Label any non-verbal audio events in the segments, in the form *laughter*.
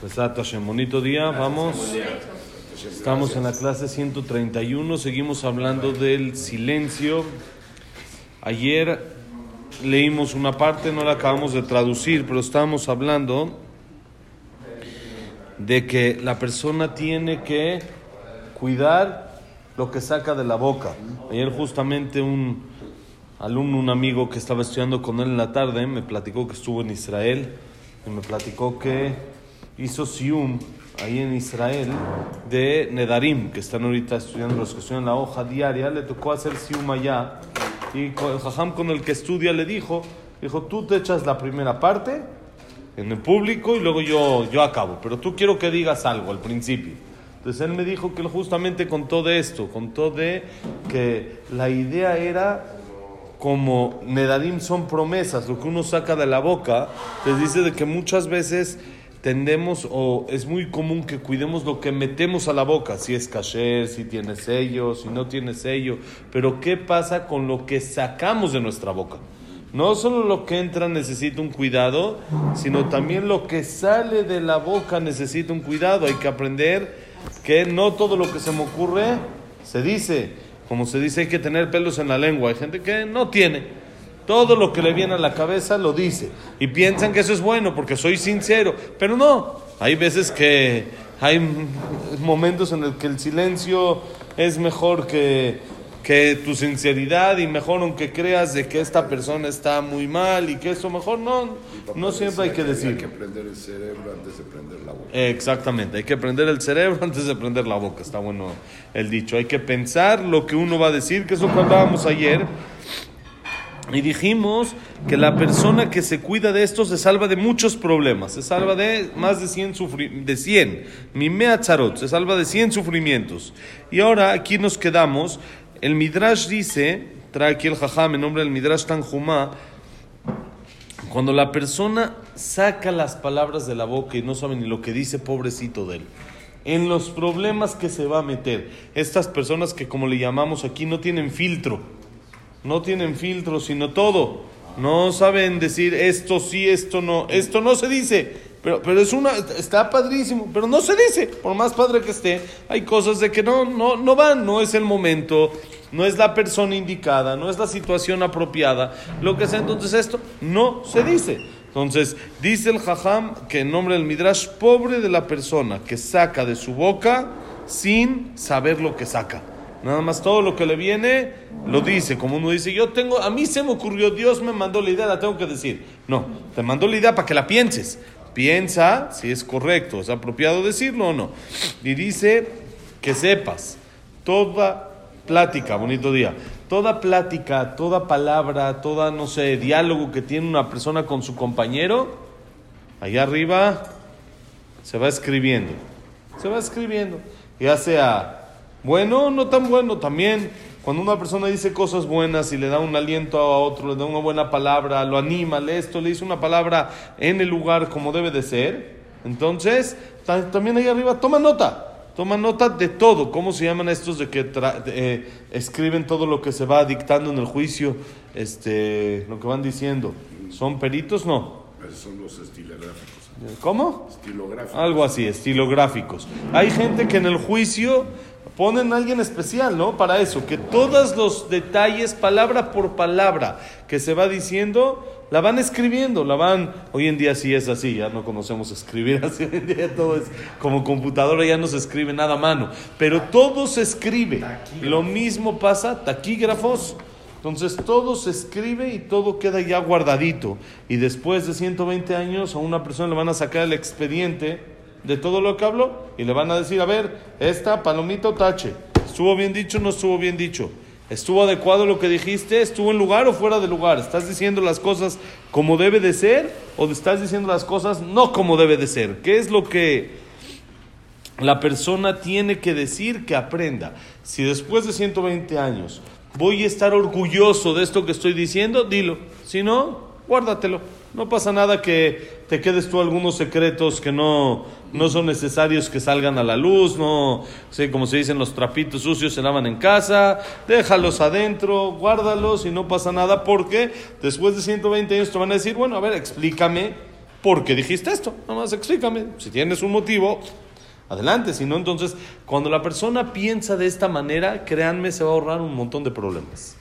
Pesat Hashem, bonito día, vamos. Estamos en la clase 131, seguimos hablando del silencio. Ayer leímos una parte, no la acabamos de traducir, pero estábamos hablando de que la persona tiene que cuidar lo que saca de la boca. Ayer justamente un alumno, un amigo que estaba estudiando con él en la tarde, me platicó que estuvo en Israel y me platicó que hizo Sium ahí en Israel de Nedarim, que están ahorita estudiando los que estudian la hoja diaria, le tocó hacer Sium allá y el jajam con el que estudia le dijo, dijo, tú te echas la primera parte en el público y luego yo, yo acabo, pero tú quiero que digas algo al principio. Entonces él me dijo que él justamente contó de esto, contó de que la idea era como Nedarim son promesas, lo que uno saca de la boca, te dice de que muchas veces tendemos o es muy común que cuidemos lo que metemos a la boca, si es kasher, si tiene sello, si no tiene sello, pero ¿qué pasa con lo que sacamos de nuestra boca? No solo lo que entra necesita un cuidado, sino también lo que sale de la boca necesita un cuidado. Hay que aprender que no todo lo que se me ocurre se dice. Como se dice, hay que tener pelos en la lengua. Hay gente que no tiene. Todo lo que le viene a la cabeza lo dice. Y piensan que eso es bueno porque soy sincero. Pero no. Hay veces que hay momentos en los que el silencio es mejor que, que tu sinceridad y mejor aunque creas de que esta persona está muy mal y que eso mejor no, no siempre hay que decir. Hay que prender el cerebro antes de prender la boca. Exactamente, hay que prender el cerebro *laughs* antes de prender la boca, está bueno el dicho. Hay que pensar lo que uno va a decir, que es lo que hablábamos ayer. Y dijimos que la persona que se cuida de esto se salva de muchos problemas, se salva de más de 100, sufri de 100, mimea tzarot, se salva de 100 sufrimientos. Y ahora aquí nos quedamos, el Midrash dice, trae aquí el jajam en nombre del Midrash Tanjumá, cuando la persona saca las palabras de la boca y no sabe ni lo que dice, pobrecito de él. En los problemas que se va a meter, estas personas que como le llamamos aquí no tienen filtro, no tienen filtro, sino todo. No saben decir esto sí, esto no, esto no se dice. Pero, pero es una, está padrísimo, pero no se dice, por más padre que esté, hay cosas de que no, no, no van, no es el momento, no es la persona indicada, no es la situación apropiada, lo que sea, entonces esto no se dice. Entonces, dice el Jajam que en nombre del Midrash, pobre de la persona que saca de su boca sin saber lo que saca. Nada más todo lo que le viene lo dice, como uno dice, yo tengo, a mí se me ocurrió, Dios me mandó la idea, la tengo que decir. No, te mandó la idea para que la pienses. Piensa si es correcto, es apropiado decirlo o no. Y dice que sepas, toda plática, bonito día, toda plática, toda palabra, toda, no sé, diálogo que tiene una persona con su compañero, allá arriba se va escribiendo. Se va escribiendo. Ya sea bueno, no tan bueno, también cuando una persona dice cosas buenas y le da un aliento a otro, le da una buena palabra, lo anima, le esto, le dice una palabra en el lugar como debe de ser, entonces también ahí arriba toma nota. Toma nota de todo, cómo se llaman estos de que eh, escriben todo lo que se va dictando en el juicio, este, lo que van diciendo. ¿Son peritos? No. Esos son los estilográficos. ¿Cómo? Estilográficos. Algo así, estilográficos. Hay gente que en el juicio ponen a alguien especial, ¿no? Para eso, que todos los detalles, palabra por palabra, que se va diciendo, la van escribiendo, la van, hoy en día sí es así, ya no conocemos escribir *laughs* así, hoy en día todo es como computadora, ya no se escribe nada a mano, pero todo se escribe. Lo mismo pasa, taquígrafos, entonces todo se escribe y todo queda ya guardadito. Y después de 120 años a una persona le van a sacar el expediente de todo lo que habló y le van a decir, a ver, esta palomita o tache, ¿estuvo bien dicho no estuvo bien dicho? ¿Estuvo adecuado lo que dijiste? ¿Estuvo en lugar o fuera de lugar? ¿Estás diciendo las cosas como debe de ser o estás diciendo las cosas no como debe de ser? ¿Qué es lo que la persona tiene que decir que aprenda? Si después de 120 años voy a estar orgulloso de esto que estoy diciendo, dilo. Si no, guárdatelo. No pasa nada que te quedes tú algunos secretos que no, no son necesarios que salgan a la luz, no sé, como se dicen, los trapitos sucios se lavan en casa, déjalos adentro, guárdalos y no pasa nada porque después de 120 años te van a decir, bueno, a ver, explícame ¿por qué dijiste esto? Nada más explícame. Si tienes un motivo, adelante. Si no, entonces, cuando la persona piensa de esta manera, créanme, se va a ahorrar un montón de problemas.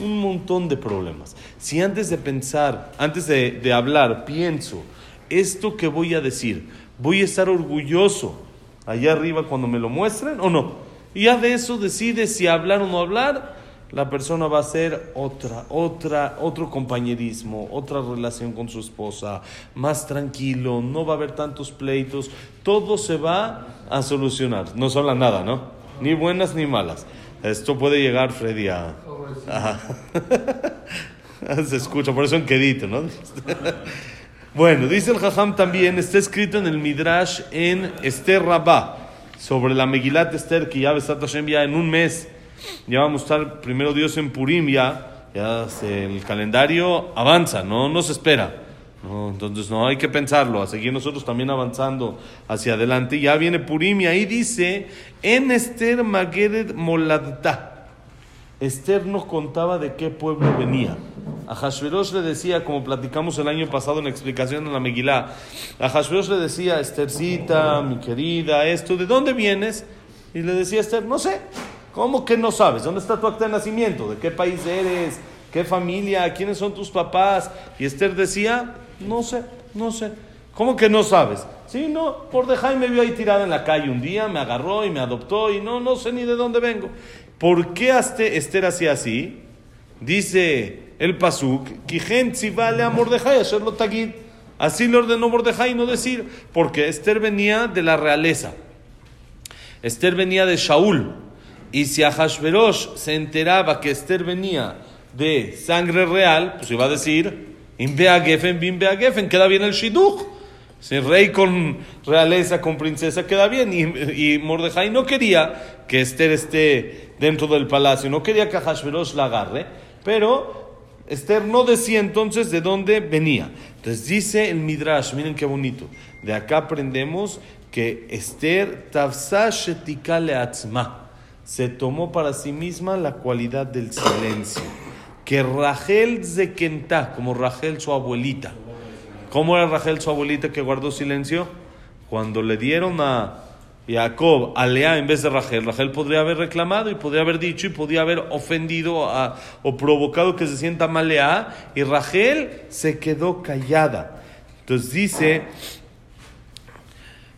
Un montón de problemas. Si antes de pensar, antes de, hablar, pienso, esto que voy a decir, voy a estar orgulloso allá arriba cuando me lo muestren o no. Y ya de eso decide si hablar o no hablar, la persona va a ser otra, otra, otro compañerismo, otra relación con su esposa, más tranquilo, no va a haber tantos pleitos, todo se va a solucionar. No habla nada, ¿no? Ni buenas ni malas. Esto puede llegar, Freddy, a... *laughs* Se escucha, por eso en quedito, ¿no? *laughs* bueno, dice el Jajam también, está escrito en el Midrash en Esther Rabá, sobre la Megilat Esther, que ya Besat Hashem ya en un mes, ya vamos a estar primero Dios en Purim ya, ya se- el calendario avanza, no nos espera. No, entonces no hay que pensarlo, a seguir nosotros también avanzando hacia adelante. Ya viene Purim y ahí dice, en Esther Mageret Moladta. Esther nos contaba de qué pueblo venía. A Hashverosh le decía, como platicamos el año pasado en la explicación de la Megilá, a Hashverosh le decía, Esthercita, mi querida, esto, ¿de dónde vienes? Y le decía Esther, no sé. ¿Cómo que no sabes? ¿Dónde está tu acta de nacimiento? ¿De qué país eres? ¿Qué familia? ¿Quiénes son tus papás? Y Esther decía, no sé, no sé. ¿Cómo que no sabes? Sí, no, por dejar me vio ahí tirada en la calle un día, me agarró y me adoptó y no, no sé ni de dónde vengo. ¿Por qué Esther hacía así? Dice el Pasuk, vale a Mordejai, hacerlo tagid. Así le ordenó Mordejai no decir, porque Esther venía de la realeza. Esther venía de Shaul. Y si Ahashverosh se enteraba que Esther venía de sangre real, pues iba a decir, Inbea Gefen, Bimbea Gefen, queda bien el Shidduch. Si rey con realeza, con princesa, queda bien. Y, y Mordejai no quería que Esther esté dentro del palacio, no quería que Ahashverosh la agarre, pero Esther no decía entonces de dónde venía. Entonces dice el Midrash, miren qué bonito. De acá aprendemos que Esther tafsa shetika se tomó para sí misma la cualidad del silencio. Que Rachel zekentá, como Rachel su abuelita. ¿Cómo era Rachel su abuelita que guardó silencio? Cuando le dieron a Jacob a Lea en vez de Rachel, Rachel podría haber reclamado y podría haber dicho y podría haber ofendido a- o provocado que se sienta mal Lea y Rachel se quedó callada. Entonces dice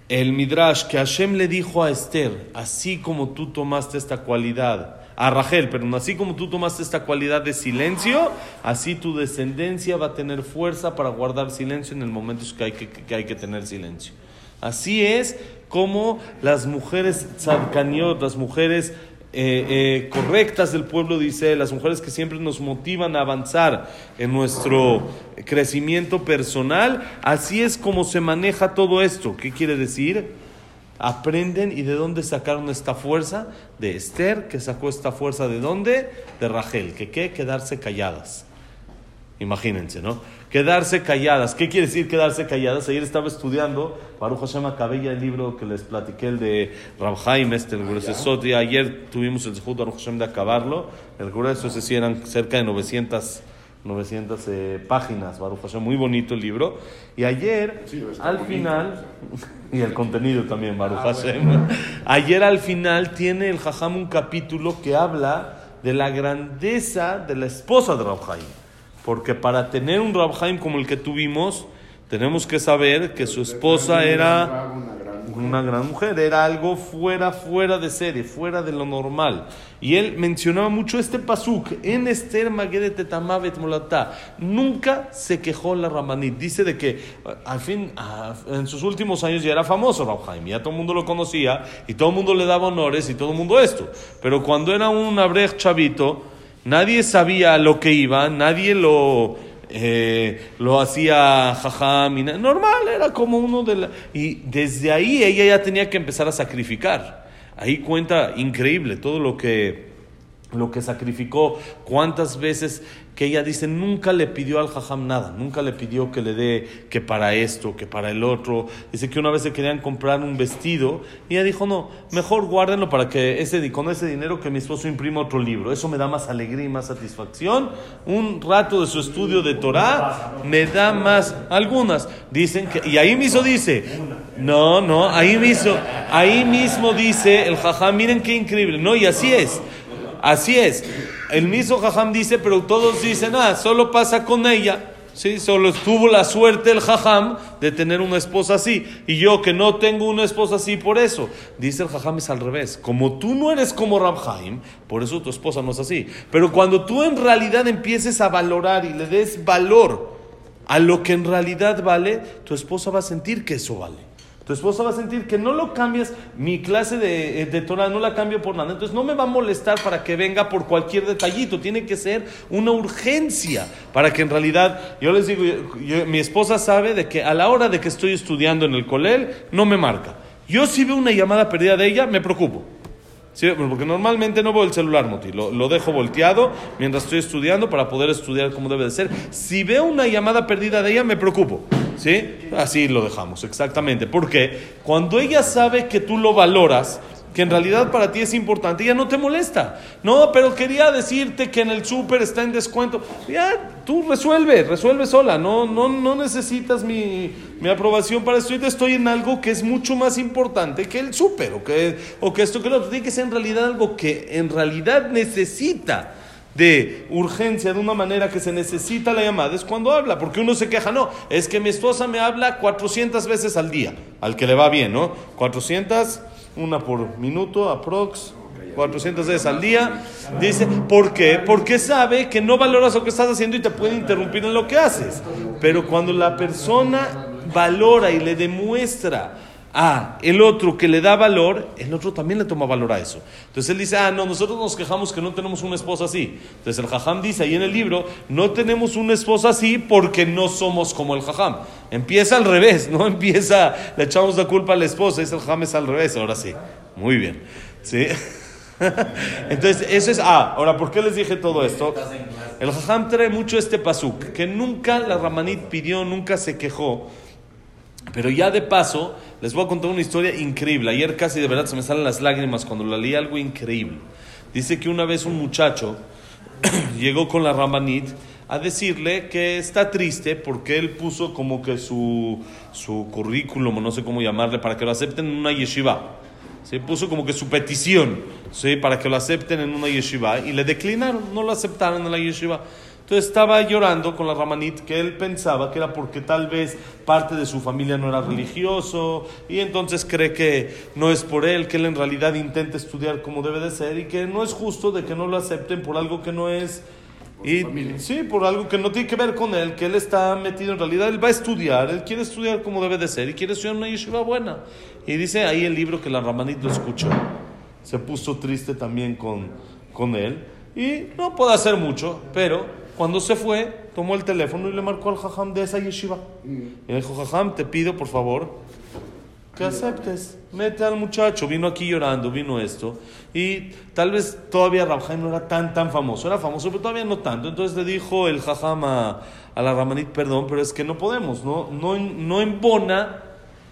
el Midrash que Hashem le dijo a Esther, así como tú tomaste esta cualidad, a Rachel, pero así como tú tomaste esta cualidad de silencio, así tu descendencia va a tener fuerza para guardar silencio en el momento que hay que, hay que tener silencio. Así es como las mujeres tzadkaniot, las mujeres eh, eh, correctas del pueblo Israel, las mujeres que siempre nos motivan a avanzar en nuestro crecimiento personal, así es como se maneja todo esto. ¿Qué quiere decir? Aprenden y de dónde sacaron esta fuerza de Esther, que sacó esta fuerza de dónde? De Rachel, que qué? Quedarse calladas. Imagínense, ¿no? Quedarse calladas. ¿Qué quiere decir quedarse calladas? Ayer estaba estudiando, Baruch Hashem ya el libro que les platiqué, el de Rab Haim, este, el grueso y ayer tuvimos el Zehut Baruch Hashem de acabarlo. El grueso, ese sí, eran cerca de 900, 900 eh, páginas, Baruch Hashem, muy bonito el libro. Y ayer, Sí, al bonito, final, *laughs* y el contenido también, Baruch Hashem. *laughs* Ayer al final tiene el Jajam un capítulo que habla de la grandeza de la esposa de Rab Haim. Porque para tener un Rab Haim como el que tuvimos, tenemos que saber que su esposa era Una gran mujer. era algo fuera, fuera de serie, fuera de lo normal. Y él mencionaba mucho este pasuk, en Esther Tetamavet Molatá. Nunca se quejó la Ramanit. Dice de que al fin, a- en sus últimos años ya era famoso Haim, ya todo el mundo lo conocía y todo el mundo le daba honores y todo el mundo esto. Pero cuando era un abrej chavito, nadie sabía a lo que iba, nadie lo eh, lo hacía jajam, y na- normal, era como uno de la... Y desde ahí ella ya tenía que empezar a sacrificar. Ahí cuenta increíble todo lo que lo que sacrificó, cuántas veces que ella dice, nunca le pidió al jajam nada, nunca le pidió que le dé que para esto, que para el otro. Dice que una vez se querían comprar un vestido y ella dijo, no, mejor guárdenlo para que ese, con ese dinero que mi esposo imprima otro libro. Eso me da más alegría y más satisfacción. Un rato de su estudio de Torah me da más, algunas. Dicen que, y ahí mismo dice, no, no, ahí mismo, ahí mismo dice el jajam, miren qué increíble, no, y así es. Así es. El mismo Jajam dice, pero todos dicen, ah, solo pasa con ella. Sí, solo tuvo la suerte el Jajam de tener una esposa así. Y yo que no tengo una esposa así por eso. Dice el Jajam es al revés. Como tú no eres como Rabhaim, por eso tu esposa no es así. Pero cuando tú en realidad empieces a valorar y le des valor a lo que en realidad vale, tu esposa va a sentir que eso vale. Tu esposa va a sentir que no lo cambias, mi clase de, eh, de, no la cambio por nada. Entonces no me va a molestar para que venga por cualquier detallito. Tiene que ser una urgencia para que en realidad, yo les digo, mi esposa sabe de que a la hora de que estoy estudiando en el colel, no me marca. Yo si veo una llamada perdida de ella, me preocupo. Porque normalmente no veo el celular, Moti. Lo, lo, dejo volteado mientras estoy estudiando para poder estudiar como debe de ser. Si veo una llamada perdida de ella, me preocupo. ¿Sí? Así lo dejamos, exactamente. Porque cuando ella sabe que tú lo valoras, que en realidad para ti es importante, ella no te molesta. No, pero quería decirte que en el súper está en descuento. Ya, tú resuelve, resuelve sola. No, no, no necesitas mi, mi aprobación para esto. Yo estoy en algo que es mucho más importante que el súper o que, o que esto que lo otro. Tiene que ser en realidad algo que en realidad necesita de urgencia, de una manera que se necesita la llamada, es cuando habla, porque uno se queja, no, es que mi esposa me habla 400 veces al día, al que le va bien, ¿no? 400, una por minuto, aprox, 400 veces al día. Dice, ¿por qué? Porque sabe que no valoras lo que estás haciendo y te puede interrumpir en lo que haces. Pero cuando la persona valora y le demuestra a el otro que le da valor, el otro también le toma valor a eso. Entonces él dice, ah, no, nosotros nos quejamos que no tenemos una esposa así. Entonces el jajam dice ahí en el libro, no tenemos una esposa así porque no somos como el jajam. Empieza al revés, no *laughs* empieza, le echamos la culpa a la esposa, es el jajam es al revés, ahora sí. Muy bien. ¿Sí? *laughs* Entonces, eso es, ah, ahora, ¿por qué les dije todo esto? El jajam trae mucho este pasuk, que nunca la Ramanit pidió, nunca se quejó, pero ya de paso, les voy a contar una historia increíble. Ayer casi de verdad se me salen las lágrimas cuando la leí, algo increíble. Dice que una vez un muchacho *clears throat* llegó con la Ramanit a decirle que está triste porque él puso como que su, su currículum, no sé cómo llamarle, para que lo acepten en una yeshiva. Se puso como que su petición ¿sí? para que lo acepten en una yeshiva y le declinaron, no lo aceptaron en la yeshiva. Entonces estaba llorando con la Ramanit que él pensaba que era porque tal vez parte de su familia no era religioso y entonces cree que no es por él, que él en realidad intenta estudiar como debe de ser y que no es justo de que no lo acepten por algo que no es y sí, por algo que no tiene que ver con él, que él está metido en realidad, él va a estudiar, él quiere estudiar como debe de ser y quiere estudiar una yeshiva buena. Y dice ahí el libro que la Ramanit lo escuchó. Se puso triste también con, con él y no puede hacer mucho, pero cuando se fue, tomó el teléfono y le marcó al jajam de esa yeshiva. Y le dijo, jajam, te pido por favor que aceptes. Mete al muchacho, vino aquí llorando, vino esto. Y tal vez todavía Rabjaim no era tan, tan famoso. Era famoso, pero todavía no tanto. Entonces le dijo el jajam a, a la Ramanit, perdón, pero es que no podemos, no, no, no embona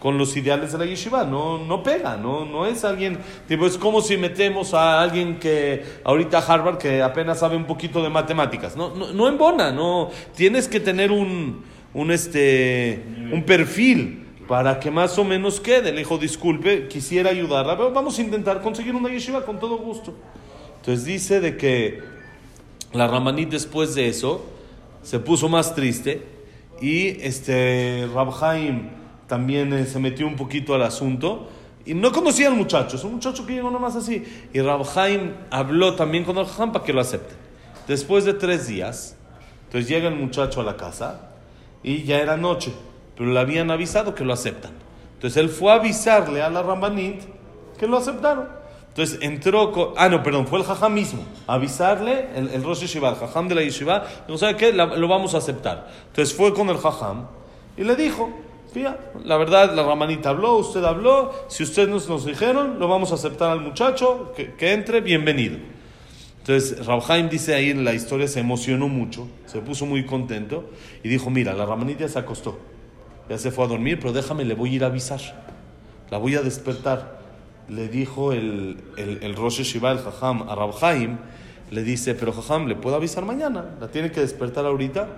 con los ideales de la yeshiva, no, no pega, no, no es alguien, tipo, es como si metemos a alguien que ahorita Harvard que apenas sabe un poquito de matemáticas, no, no, no embona, no, tienes que tener un, un, este, un perfil para que más o menos quede. Le dijo, disculpe, quisiera ayudarla, pero vamos a intentar conseguir una yeshiva con todo gusto. Entonces dice de que la Ramanit después de eso se puso más triste y este Rabhaim también eh, se metió un poquito al asunto. Y no conocía al muchacho, es un muchacho que llegó nomás así. Y Rabhaim habló también con el Jajam para que lo acepte. Después de tres días, entonces llega el muchacho a la casa y ya era noche, pero le habían avisado que lo aceptan. Entonces él fue a avisarle a la Rambanit que lo aceptaron. Entonces entró con, ah no, perdón, fue el jajam mismo, a avisarle, el, el Rosh Yeshiva, el jajam de la Yeshiva, no sabe qué, lo vamos a aceptar. Entonces fue con el jajam y le dijo, la verdad, la ramanita habló, usted habló, si ustedes nos, nos dijeron, lo vamos a aceptar al muchacho, que, entre, bienvenido. Entonces, Rabhaim dice ahí en la historia, se emocionó mucho, se puso muy contento y dijo, mira, la ramanita se acostó, ya se fue a dormir, pero déjame, le voy a ir a avisar, la voy a despertar. Le dijo el, el, el Rosh Shiva, el Jajam, a Rabhaim, le dice, pero Jajam, ¿le puedo avisar mañana? ¿La tiene que despertar ahorita?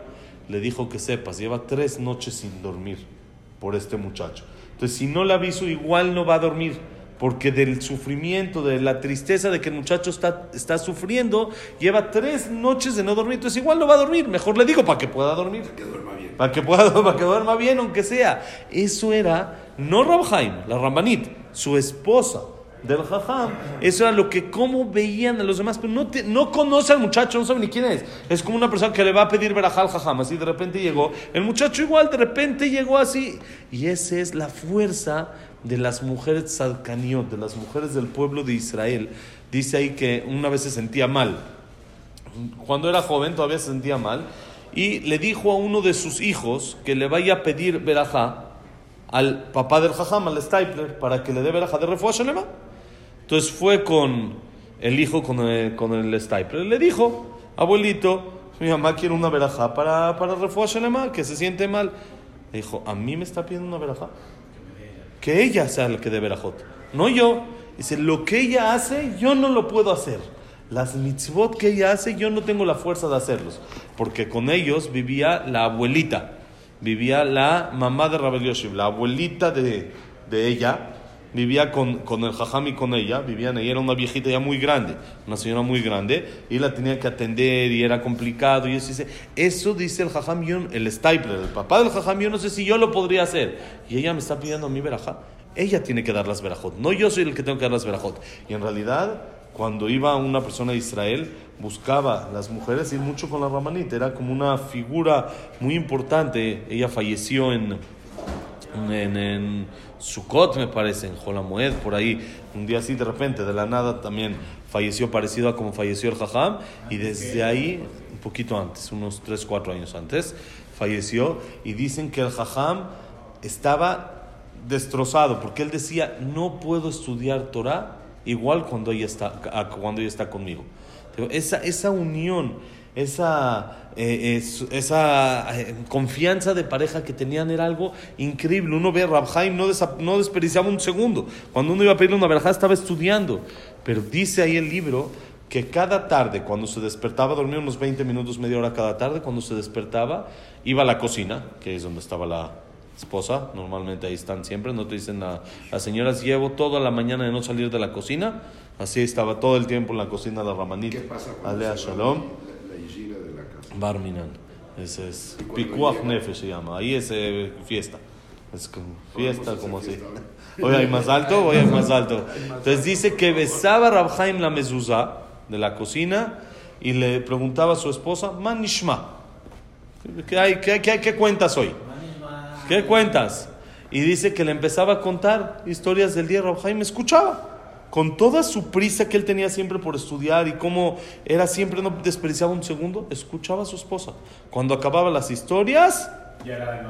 Le dijo que sepas, lleva tres noches sin dormir por este muchacho. Entonces, si no le aviso, igual no va a dormir porque del sufrimiento, de la tristeza de que el muchacho está, está sufriendo, lleva tres noches de no dormir, entonces igual no va a dormir, mejor le digo para que pueda dormir. Que duerma bien. Para que, pueda, *laughs* para que duerma bien, aunque sea. Eso era, no Rabhaim, la Rambanit, su esposa del Jajam. Eso era lo que, cómo veían a los demás, pero no, te- no conoce al muchacho, no sabe ni quién es. Es como una persona que le va a pedir verajá al Jajam, así de repente llegó. El muchacho igual, de repente llegó así. Y esa es la fuerza de las mujeres de las mujeres del pueblo de Israel. Dice ahí que una vez se sentía mal. Cuando era joven todavía se sentía mal. Y le dijo a uno de sus hijos que le vaya a pedir verajá al papá del jajam, al Stapler, para que le dé verajá de refuah shalema. Entonces fue con el hijo, con el, con el. Le dijo, abuelito, mi mamá quiere una verajá para, para shalema, que se siente mal. Le dijo, ¿a mí me está pidiendo una verajá? Que ella sea la que dé verajot, no yo. Dice, lo que ella hace, yo no lo puedo hacer. Las mitzvot que ella hace, yo no tengo la fuerza de hacerlos. Porque con ellos vivía la abuelita, vivía la mamá de Rabel Yoshiv, la abuelita de, de ella, vivía con, con el jajam y con ella, vivían ella era una viejita ya muy grande, una señora muy grande, y la tenía que atender y era complicado. Y eso dice, eso dice el jajam, el Stapler, el papá del jajam, yo no sé si yo lo podría hacer. Y ella me está pidiendo a mí verajá. Ella tiene que dar las verajot, no yo soy el que tengo que dar las verajot. Y en realidad, cuando iba una persona de Israel, buscaba las mujeres ir mucho con la ramanita, era como una figura muy importante. Ella falleció en, en, en Sukkot, me parece, en Jolamoed, por ahí, un día así de repente, de la nada también falleció parecido a como falleció el Jajam, y desde ahí, un poquito antes, unos 3, 4 años antes, falleció, y dicen que el Jajam estaba destrozado, porque él decía, no puedo estudiar Torah igual cuando ella está, cuando ella está conmigo. Esa, esa unión, esa, eh, es- esa eh, confianza de pareja que tenían era algo increíble. Uno ve a Rabhaim, no, no desperdiciaba un segundo. Cuando uno iba a pedirle una verajá, estaba estudiando. Pero dice ahí el libro que cada tarde, cuando se despertaba, dormía unos 20 minutos, media hora cada tarde, cuando se despertaba, iba a la cocina, que es donde estaba la esposa, normalmente ahí están siempre, no te dicen a las señoras, llevo toda la mañana de no salir de la cocina, así estaba todo el tiempo en la cocina de la Ramanit, ¿Qué pasa Alea Shalom, la, la yeshiva de la casa? Barminan, ese es, ¿Y cuando Pikuach llega? Nefesh se llama, ahí es eh, fiesta, es como fiesta, como así. fiesta Hoy hay más alto, *laughs* hoy hay más alto. Entonces dice que besaba a Rabhaim la mezuzá de la cocina y le preguntaba a su esposa, Man Nishma, ¿qué, hay, qué, qué, qué cuentas hoy? ¿Qué cuentas? Y dice que le empezaba a contar historias del día. Rabhaim escuchaba con toda su prisa que él tenía siempre por estudiar y cómo era siempre, no desperdiciaba un segundo, escuchaba a su esposa. Cuando acababa las historias,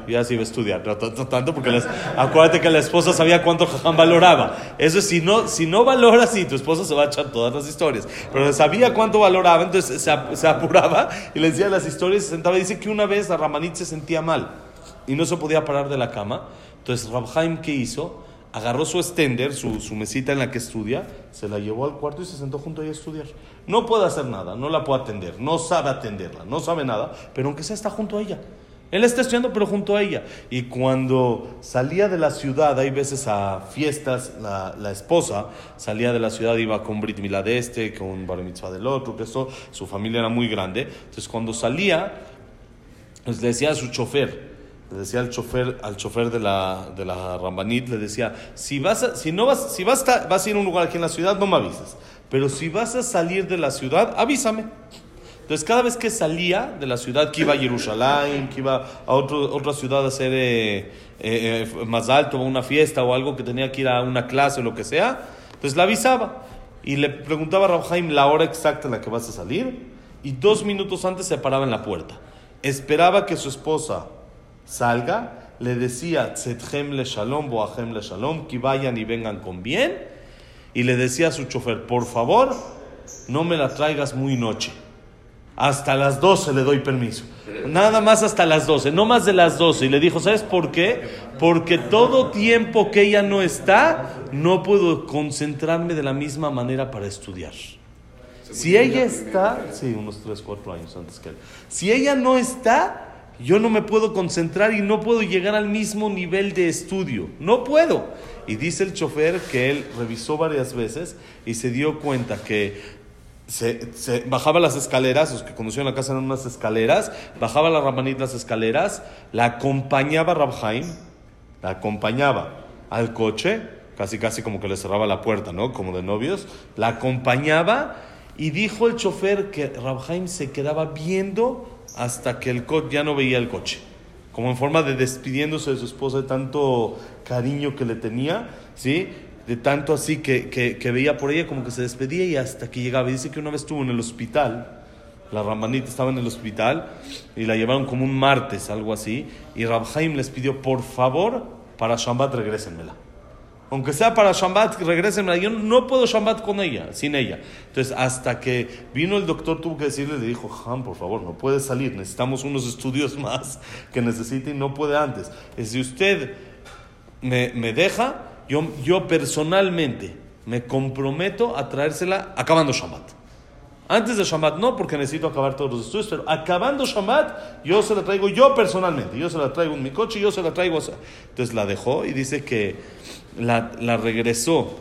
ya se iba a estudiar, pero tanto, porque las- acuérdate que la esposa sabía cuánto Jajam valoraba. Eso es, si no, si no valora, sí, tu esposa se va a echar todas las historias. Pero sabía cuánto valoraba, entonces se, ap- se apuraba y le decía las historias, se sentaba. Dice que una vez la Ramanit se sentía mal y no se podía parar de la cama. Entonces Rabhaim, ¿qué hizo? Agarró su extender, su, su mesita en la que estudia, se la llevó al cuarto y se sentó junto a ella a estudiar. No puede hacer nada, no la puede atender, no sabe atenderla, no sabe nada, pero aunque sea está junto a ella. Él está estudiando, pero junto a ella. Y cuando salía de la ciudad, hay veces a fiestas, la, la esposa salía de la ciudad, iba con Brit Milá de este, con Bar Mitzvah del otro, que eso, su familia era muy grande. Entonces, cuando salía, pues le decía a su chofer, le decía al chofer, al chofer de la, de la Rambanit, le decía, si vas a, si no vas, si vas vas a ir a un lugar aquí en la ciudad, no me avises. Pero si vas a salir de la ciudad, avísame. Entonces, cada vez que salía de la ciudad, que iba a Jerusalén, que iba a otro, otra ciudad a hacer eh, eh, eh, más alto, una fiesta o algo que tenía que ir a una clase o lo que sea, entonces la avisaba. Y le preguntaba a Rabhaim la hora exacta en la que vas a salir, y dos minutos antes se paraba en la puerta. Esperaba que su esposa salga, le decía, Tzetchem le shalom, boahem le shalom, que vayan y vengan con bien, y le decía a su chofer, por favor, no me la traigas muy noche. Hasta las 12 le doy permiso. Nada más hasta las 12, no más de las 12. Y le dijo, ¿sabes por qué? Porque todo tiempo que ella no está, no puedo concentrarme de la misma manera para estudiar. Si ella está, sí, unos 3, 4 años antes que él. Si ella no está, yo no me puedo concentrar y no puedo llegar al mismo nivel de estudio. No puedo. Y dice el chofer que él revisó varias veces y se dio cuenta que se, bajaba las escaleras, los que conocían la casa eran unas escaleras, bajaba la Rabanit las escaleras, la acompañaba Rabhaim, la acompañaba al coche, casi casi como que le cerraba la puerta, ¿no? Como de novios, la acompañaba y dijo el chofer que Rabhaim se quedaba viendo hasta que el coche ya no veía el coche, como en forma de despidiéndose de su esposa de tanto cariño que le tenía, ¿sí? de tanto así que, que, veía por ella como que se despedía y hasta que llegaba. Y dice que una vez estuvo en el hospital, la Ramanita estaba en el hospital y la llevaron como un martes, algo así, y Rabhaim les pidió, por favor, para Shambat regrésenmela. Aunque sea para Shambat, regrésenmela. Yo no puedo Shambat con ella, sin ella. Entonces, hasta que vino el doctor, tuvo que decirle, le dijo, Han, por favor, no puede salir, necesitamos unos estudios *laughs* más que necesite y no puede antes. Si usted me, me deja, yo, yo personalmente me comprometo a traérsela acabando Shabbat. Antes de Shabbat no, porque necesito acabar todos los estudios, pero acabando Shabbat, yo se la traigo yo personalmente. Yo se la traigo en mi coche yo se la traigo. Entonces la dejó y dice que la, regresó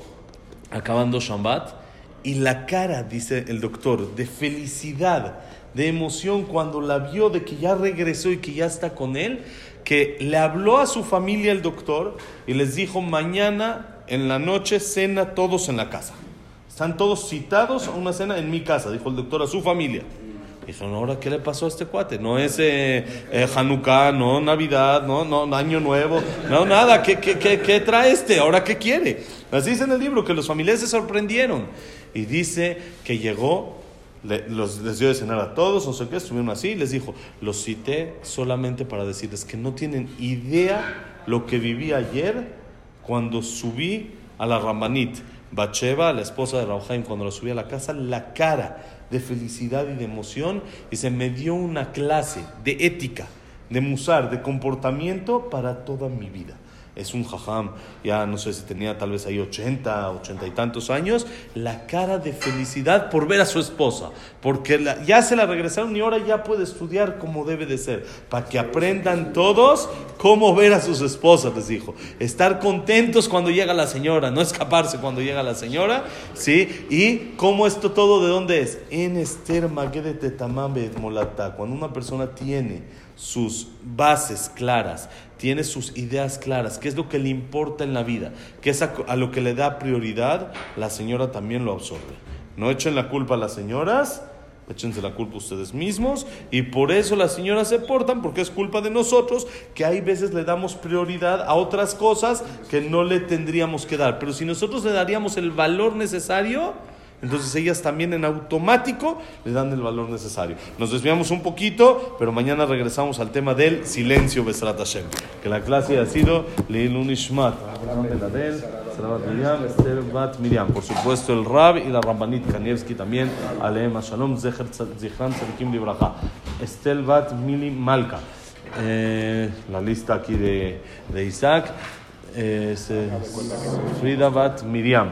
acabando Shabbat y la cara, dice el doctor, de felicidad, de emoción cuando la vio de que ya regresó y que ya está con él, que le habló a su familia el doctor y les dijo, mañana en la noche cena todos en la casa. Están todos citados a una cena en mi casa, dijo el doctor a su familia. Dijeron, ahora, ¿qué le pasó a este cuate? No es eh, eh, Hanukkah, no Navidad, no, no Año Nuevo, no nada. ¿Qué, qué, qué, qué trae este? ¿Ahora qué quiere? Así dice en el libro, que los familiares se sorprendieron. Y dice que llegó le, los, les dio de cenar a todos, no sé qué, estuvieron así, y les dijo, los cité solamente para decirles que no tienen idea lo que viví ayer cuando subí a la Ramanit, Bacheva, la esposa de Rauhaim, cuando la subí a la casa, la cara de felicidad y de emoción, y se me dio una clase de ética, de musar, de comportamiento para toda mi vida es un jajam, ya no sé si tenía tal vez ahí 80, 80 y tantos años, la cara de felicidad por ver a su esposa, porque la, ya se la regresaron y ahora ya puede estudiar como debe de ser, para que aprendan todos cómo ver a sus esposas, les dijo. Estar contentos cuando llega la señora, no escaparse cuando llega la señora, ¿sí? Y cómo esto todo de dónde es? En Esther Magede Tamambe Molata, cuando una persona tiene sus bases claras, tiene sus ideas claras, qué es lo que le importa en la vida, qué es a, a, lo que le da prioridad, la señora también lo absorbe. No echen la culpa a las señoras, échense la culpa ustedes mismos y por eso las señoras se portan, porque es culpa de nosotros que hay veces le damos prioridad a otras cosas que no le tendríamos que dar. Pero si nosotros le daríamos el valor necesario, entonces ellas también en automático le dan el valor necesario. Nos desviamos un poquito, pero mañana regresamos al tema del silencio Besrat Hashem. Que la clase ha sido Leilun Ishmat, Miriam. Por supuesto el Rab y la Rambanit Kanievski también. Aleem Shalom, Zichran Tzadikim Libraja. Esther Bat Mili Malka. Eh, la lista aquí de, de Isaac. Eh, Frida Bat Miriam.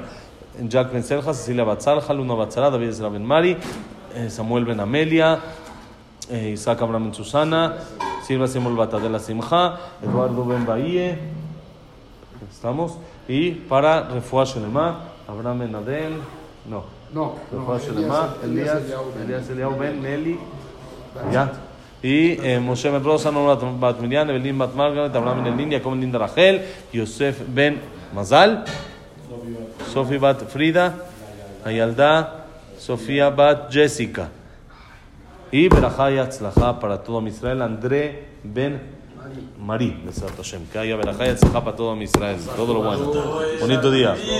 Jack Ben Selja, Cecilia Batzalja, Luna Batzara, David Ezra Ben Mari, Samuel Ben Amelia, Isaac Abraham Ben Susana, Silva Simol Batadela Simja, Eduardo Ben Bahie, estamos, y para Refuah Shelema, Abraham Ben Adel, no, no, Refuah Shelema, Elías, Elías Eliau Ben. Nelly, ya. Y eh, Moshe Ben Rosa, Nora Bat Miriam, Evelyn Bat Margaret, Abraham Ben Elin, Jacob Ben Linda Rachel, Yosef Ben Mazal, Sofía Bat Frida, Ayalda, Sofía Bat Jessica. Y Berajá y para todo Israel, André Ben Mari, que haya Berajá y para todo Israel, todo lo bueno. Bonito día.